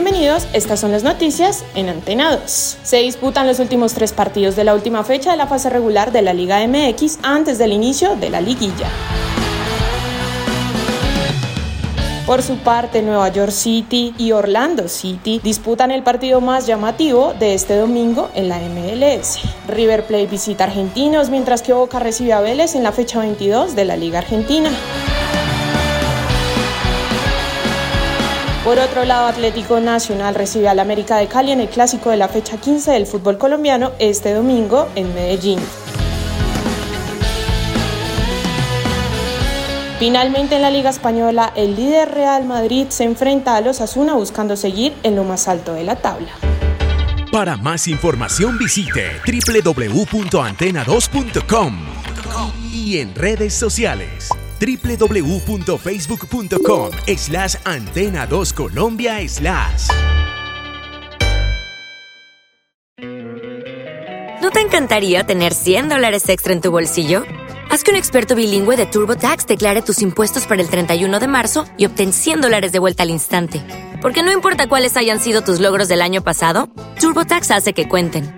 Bienvenidos, estas son las noticias en Antena 2. Se disputan los últimos tres partidos de la última fecha de la fase regular de la Liga MX antes del inicio de la liguilla. Por su parte, Nueva York City y Orlando City disputan el partido más llamativo de este domingo en la MLS. River Plate visita Argentinos, mientras que Boca recibe a Vélez en la fecha 22 de la Liga Argentina. Por otro lado, Atlético Nacional recibe al América de Cali en el clásico de la fecha 15 del fútbol colombiano este domingo en Medellín. Finalmente en la Liga Española, el líder Real Madrid se enfrenta a los Asuna buscando seguir en lo más alto de la tabla. Para más información visite www.antena2.com y en redes sociales www.facebook.com slash antena 2 Colombia slash. ¿No te encantaría tener 100 dólares extra en tu bolsillo? Haz que un experto bilingüe de TurboTax declare tus impuestos para el 31 de marzo y obtén 100 dólares de vuelta al instante. Porque no importa cuáles hayan sido tus logros del año pasado, TurboTax hace que cuenten.